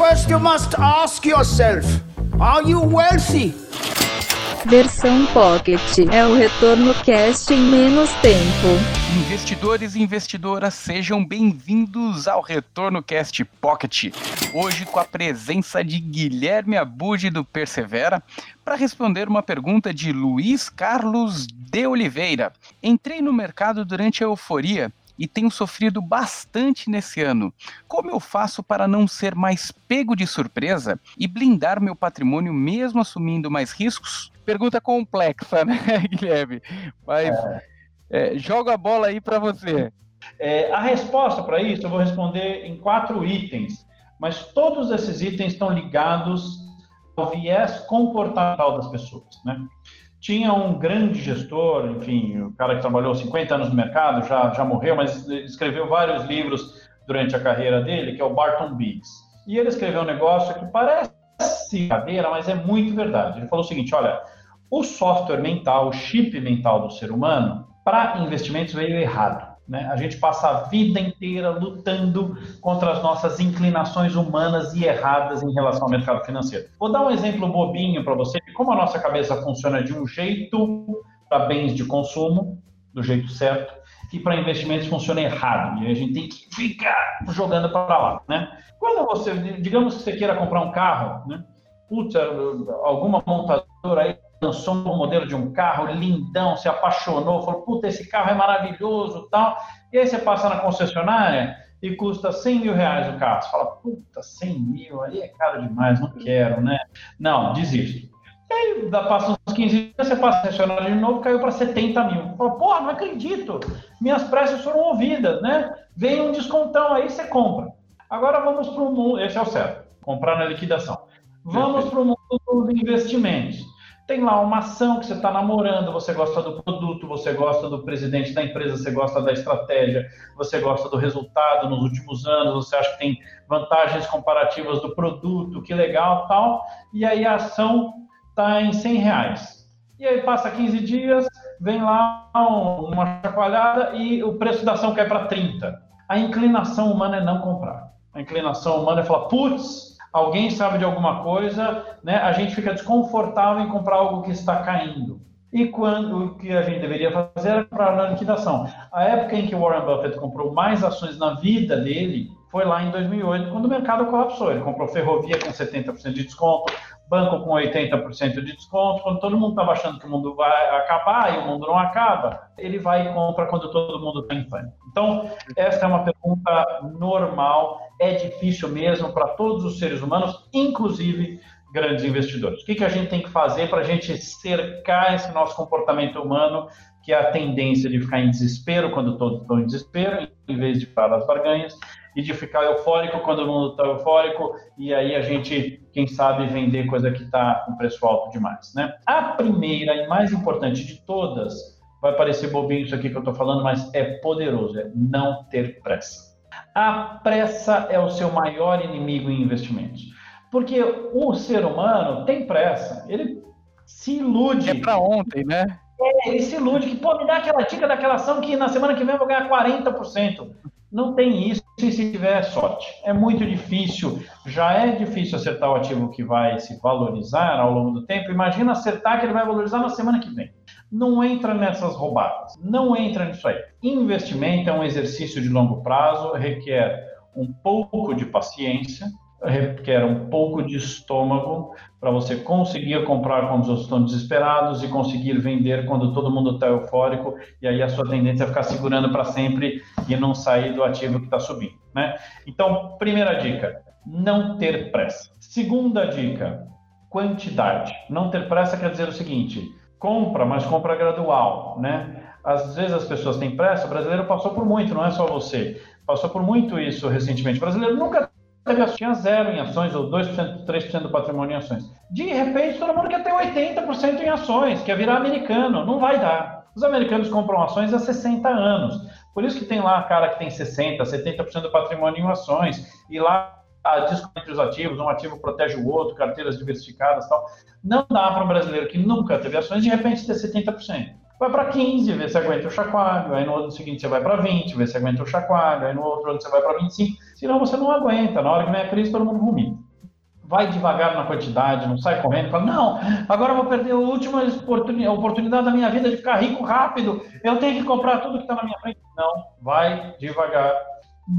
First, you must ask yourself Are you wealthy? Versão Pocket é o retorno cast em menos tempo. Investidores e investidoras, sejam bem-vindos ao Retorno Cast Pocket. Hoje com a presença de Guilherme Abud do Persevera para responder uma pergunta de Luiz Carlos de Oliveira. Entrei no mercado durante a euforia e tenho sofrido bastante nesse ano. Como eu faço para não ser mais pego de surpresa e blindar meu patrimônio mesmo assumindo mais riscos? Pergunta complexa, né, Guilherme? Mas é. É, joga a bola aí para você. É, a resposta para isso eu vou responder em quatro itens, mas todos esses itens estão ligados ao viés comportamental das pessoas, né? Tinha um grande gestor, enfim, o cara que trabalhou 50 anos no mercado, já, já morreu, mas escreveu vários livros durante a carreira dele, que é o Barton Biggs. E ele escreveu um negócio que parece brincadeira, mas é muito verdade. Ele falou o seguinte: olha, o software mental, o chip mental do ser humano, para investimentos veio errado. Né? A gente passa a vida inteira lutando contra as nossas inclinações humanas e erradas em relação ao mercado financeiro. Vou dar um exemplo bobinho para você de como a nossa cabeça funciona de um jeito para bens de consumo, do jeito certo, e para investimentos funciona errado. E a gente tem que ficar jogando para lá. Né? Quando você, digamos que você queira comprar um carro, né? Alguma montadora aí lançou um modelo de um carro lindão, se apaixonou, falou, puta, esse carro é maravilhoso tal. E aí você passa na concessionária e custa 100 mil reais o carro. Você fala, puta, 100 mil, aí é caro demais, não quero, né? Não, desisto. E aí, passa uns 15 dias, você passa a concessionária de novo, caiu para 70 mil. Fala, porra, não acredito, minhas preces foram ouvidas, né? Vem um descontão aí, você compra. Agora vamos para o mundo, esse é o certo, comprar na liquidação. Vamos para o mundo dos investimentos tem lá uma ação que você está namorando, você gosta do produto, você gosta do presidente da empresa, você gosta da estratégia, você gosta do resultado nos últimos anos, você acha que tem vantagens comparativas do produto, que legal tal, e aí a ação está em 100 reais. E aí passa 15 dias, vem lá uma chacoalhada e o preço da ação cai para 30. A inclinação humana é não comprar. A inclinação humana é falar, putz, alguém sabe de alguma coisa, né, a gente fica desconfortável em comprar algo que está caindo. E quando o que a gente deveria fazer era comprar na liquidação. A época em que Warren Buffett comprou mais ações na vida dele foi lá em 2008, quando o mercado colapsou. Ele comprou ferrovia com 70% de desconto, banco com 80% de desconto, quando todo mundo estava achando que o mundo vai acabar e o mundo não acaba, ele vai e compra quando todo mundo está em pânico. Então, essa é uma pergunta normal, é difícil mesmo para todos os seres humanos, inclusive grandes investidores. O que, que a gente tem que fazer para a gente cercar esse nosso comportamento humano, que é a tendência de ficar em desespero quando todos estão em desespero, em vez de parar as barganhas, e de ficar eufórico quando o mundo está eufórico, e aí a gente, quem sabe, vender coisa que está com preço alto demais. Né? A primeira e mais importante de todas, vai parecer bobinho isso aqui que eu estou falando, mas é poderoso, é não ter pressa. A pressa é o seu maior inimigo em investimentos. Porque o ser humano tem pressa, ele se ilude. É para ontem, né? É, ele se ilude que, pô, me dá aquela dica daquela ação que na semana que vem eu vou ganhar 40%. Não tem isso se tiver sorte. É muito difícil, já é difícil acertar o ativo que vai se valorizar ao longo do tempo. Imagina acertar que ele vai valorizar na semana que vem. Não entra nessas roubadas, não entra nisso aí. Investimento é um exercício de longo prazo, requer um pouco de paciência, requer um pouco de estômago para você conseguir comprar quando os outros estão desesperados e conseguir vender quando todo mundo está eufórico e aí a sua tendência é ficar segurando para sempre e não sair do ativo que está subindo, né? Então, primeira dica, não ter pressa. Segunda dica, quantidade. Não ter pressa quer dizer o seguinte, compra, mas compra gradual, né? Às vezes as pessoas têm pressa, o brasileiro passou por muito, não é só você. Passou por muito isso recentemente. O brasileiro nunca teve tinha zero em ações, ou 2%, 3% do patrimônio em ações. De repente, todo mundo quer ter 80% em ações, quer virar americano. Não vai dar. Os americanos compram ações há 60 anos. Por isso que tem lá a cara que tem 60%, 70% do patrimônio em ações. E lá a disco entre os ativos, um ativo protege o outro, carteiras diversificadas tal. Não dá para um brasileiro que nunca teve ações, de repente, ter 70% vai para 15, vê se aguenta o chacoalho, aí no ano seguinte você vai para 20, vê se aguenta o chacoalho, aí no outro ano você vai para 25, senão você não aguenta, na hora que vem a crise todo mundo vomita. vai devagar na quantidade, não sai correndo, fala, não, agora eu vou perder a última oportunidade da minha vida de ficar rico rápido, eu tenho que comprar tudo que está na minha frente. Não, vai devagar.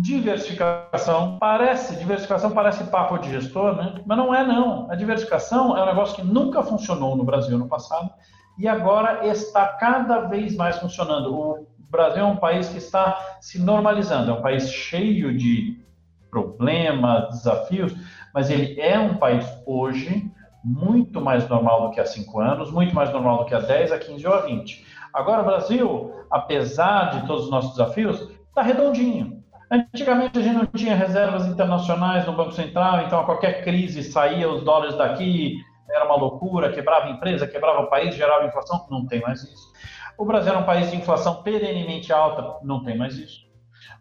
Diversificação parece, diversificação parece papo de gestor, né? Mas não é não. A diversificação é um negócio que nunca funcionou no Brasil no passado e agora está cada vez mais funcionando. O Brasil é um país que está se normalizando, é um país cheio de problemas, desafios, mas ele é um país hoje muito mais normal do que há cinco anos, muito mais normal do que há 10, a 15 ou a 20. Agora, o Brasil, apesar de todos os nossos desafios, está redondinho. Antigamente a gente não tinha reservas internacionais no Banco Central, então a qualquer crise saía os dólares daqui, era uma loucura, quebrava empresa, quebrava o país, gerava inflação. Não tem mais isso. O Brasil era um país de inflação perenemente alta, não tem mais isso.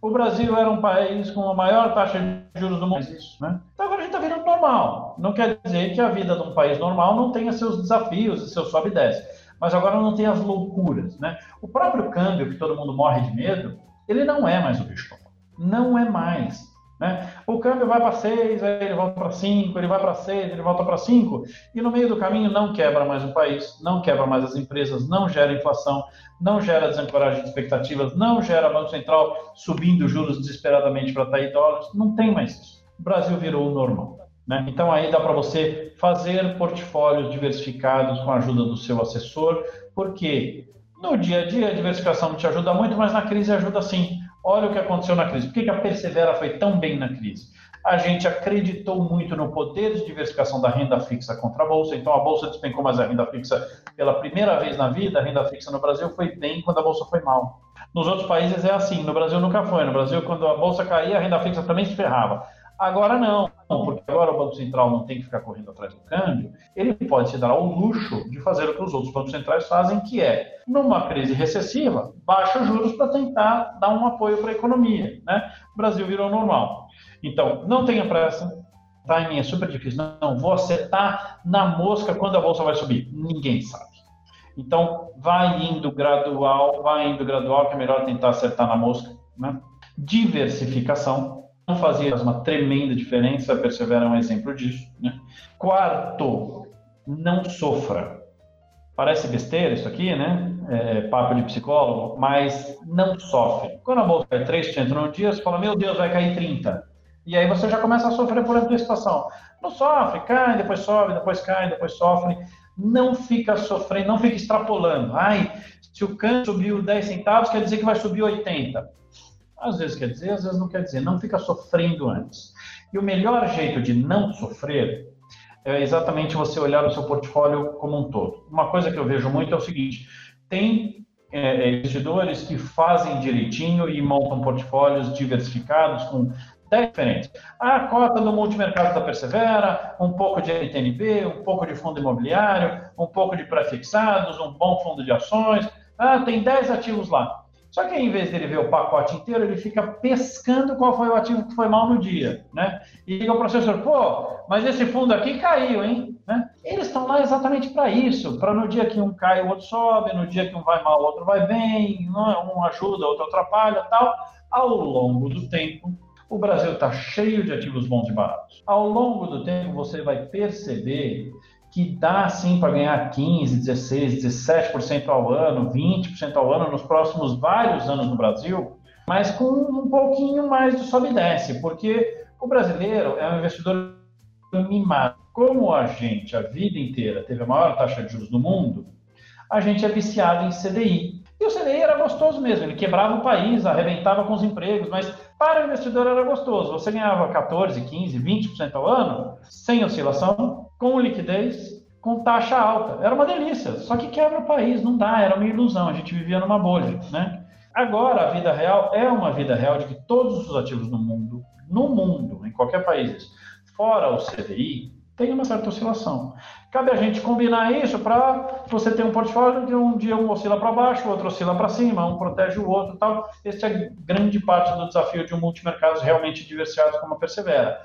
O Brasil era um país com a maior taxa de juros do mundo. Isso, né? Então agora a gente está virando normal. Não quer dizer que a vida de um país normal não tenha seus desafios e seus sobe e desce. Mas agora não tem as loucuras. Né? O próprio câmbio, que todo mundo morre de medo, ele não é mais o bicho. Não é mais. Né? O câmbio vai para 6, aí ele volta para 5, ele vai para 6, ele volta para 5, e no meio do caminho não quebra mais o país, não quebra mais as empresas, não gera inflação, não gera desancoragem de expectativas, não gera Banco Central subindo juros desesperadamente para atrair dólares, não tem mais isso. O Brasil virou o normal. Né? Então aí dá para você fazer portfólios diversificados com a ajuda do seu assessor, porque no dia a dia a diversificação não te ajuda muito, mas na crise ajuda sim. Olha o que aconteceu na crise. Por que, a Persevera foi tão bem na crise? A gente acreditou muito no poder de diversificação da renda fixa contra a Bolsa, então a Bolsa despencou, mas a renda fixa, pela primeira vez na vida, a renda fixa no Brasil foi bem quando a Bolsa foi mal. Nos outros países é assim, no Brasil nunca foi. No Brasil, quando a Bolsa caía, a renda fixa também se ferrava. Agora não, porque agora o Banco Central não tem que ficar correndo atrás do câmbio, ele pode se dar ao luxo de fazer o que os outros bancos centrais fazem, que é, numa crise recessiva, baixa os juros para tentar dar um apoio para a economia. Né? O Brasil virou normal. Então, não tenha pressa, timing é super difícil. Não, vou acertar na mosca quando a bolsa vai subir. Ninguém sabe. Então, vai indo gradual, vai indo gradual, que é melhor tentar acertar na mosca. Né? Diversificação, fazia uma tremenda diferença, Persevera é um exemplo disso. Né? Quarto, não sofra. Parece besteira isso aqui, né? É, papo de psicólogo, mas não sofre. Quando a bolsa cai 3% num dia, você fala, meu Deus, vai cair 30%. E aí você já começa a sofrer por antecipação. Não sofre, cai, depois sobe, depois cai, depois sofre. Não fica sofrendo, não fica extrapolando. Ai, se o câmbio subiu 10 centavos, quer dizer que vai subir 80. Às vezes quer dizer, às vezes não quer dizer. Não fica sofrendo antes. E o melhor jeito de não sofrer é exatamente você olhar o seu portfólio como um todo. Uma coisa que eu vejo muito é o seguinte: tem é, é investidores que fazem direitinho e montam portfólios diversificados com 10 diferentes. A cota do multimercado da Persevera, um pouco de LTNB, um pouco de fundo imobiliário, um pouco de prefixados, um bom fundo de ações. Ah, tem 10 ativos lá. Só que em vez dele ver o pacote inteiro, ele fica pescando qual foi o ativo que foi mal no dia, né? E liga o professor, pô, mas esse fundo aqui caiu, hein? Né? Eles estão lá exatamente para isso, para no dia que um cai, o outro sobe, no dia que um vai mal, o outro vai bem, é? um ajuda, o outro atrapalha, tal. Ao longo do tempo, o Brasil está cheio de ativos bons e baratos. Ao longo do tempo, você vai perceber que dá sim para ganhar 15, 16, 17% ao ano, 20% ao ano nos próximos vários anos no Brasil, mas com um pouquinho mais de desce, porque o brasileiro é um investidor mimado. Como a gente a vida inteira teve a maior taxa de juros do mundo, a gente é viciado em CDI. E o CDI era gostoso mesmo, ele quebrava o país, arrebentava com os empregos, mas para o investidor era gostoso. Você ganhava 14, 15, 20% ao ano, sem oscilação, com liquidez, com taxa alta. Era uma delícia, só que quebra o país, não dá, era uma ilusão, a gente vivia numa bolha, né? Agora, a vida real é uma vida real de que todos os ativos no mundo, no mundo, em qualquer país, fora o CDI, tem uma certa oscilação. Cabe a gente combinar isso para você ter um portfólio que um dia um oscila para baixo, outro oscila para cima, um protege o outro tal. Esse é grande parte do desafio de um multimercado realmente diversificado como a Persevera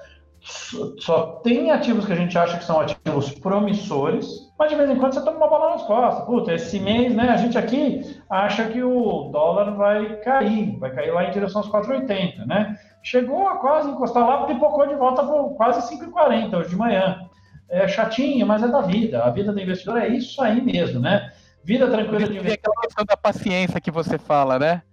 só tem ativos que a gente acha que são ativos promissores, mas de vez em quando você toma uma bola nas costas. Puta, esse mês, né, a gente aqui acha que o dólar vai cair, vai cair lá em direção aos 4,80, né? Chegou a quase encostar lá, pipocou de volta por quase 5,40 hoje de manhã. É chatinho, mas é da vida. A vida do investidor é isso aí mesmo, né? Vida tranquila de investidor. É aquela questão da paciência que você fala, né?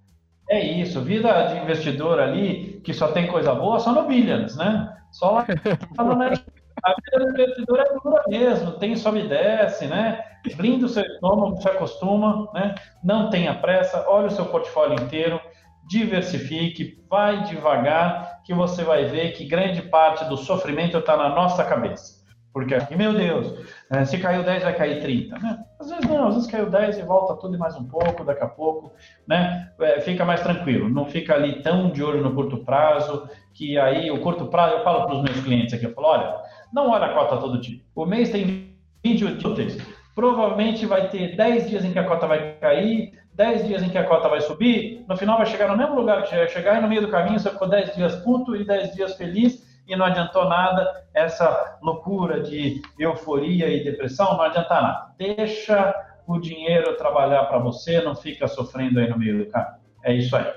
É isso, vida de investidor ali, que só tem coisa boa, só no Billions, né? Só lá A vida do investidor é dura mesmo, tem sobe e desce, né? Blinda o seu estômago, se acostuma, né? Não tenha pressa, olha o seu portfólio inteiro, diversifique, vai devagar, que você vai ver que grande parte do sofrimento está na nossa cabeça. Porque meu Deus, né, se caiu 10, vai cair 30. Né? Às vezes não, às vezes caiu 10 e volta tudo e mais um pouco, daqui a pouco, né? É, fica mais tranquilo, não fica ali tão de olho no curto prazo, que aí o curto prazo, eu falo para os meus clientes aqui, eu falo, olha, não olha a cota todo dia. O mês tem 20 úteis, provavelmente vai ter 10 dias em que a cota vai cair, 10 dias em que a cota vai subir, no final vai chegar no mesmo lugar que já ia chegar, e no meio do caminho você ficou 10 dias puto e 10 dias feliz, e não adiantou nada essa loucura de euforia e depressão, não adianta nada. Deixa o dinheiro trabalhar para você, não fica sofrendo aí no meio do caminho. É isso aí.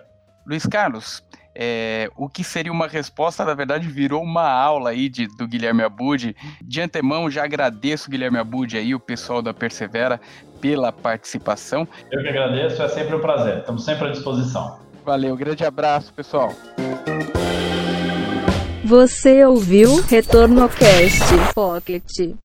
Luiz Carlos, é, o que seria uma resposta, na verdade, virou uma aula aí de, do Guilherme Abud. De antemão, já agradeço, Guilherme Abud, aí, o pessoal da Persevera, pela participação. Eu que agradeço, é sempre um prazer. Estamos sempre à disposição. Valeu, grande abraço, pessoal. Você ouviu Retorno Cast Pocket.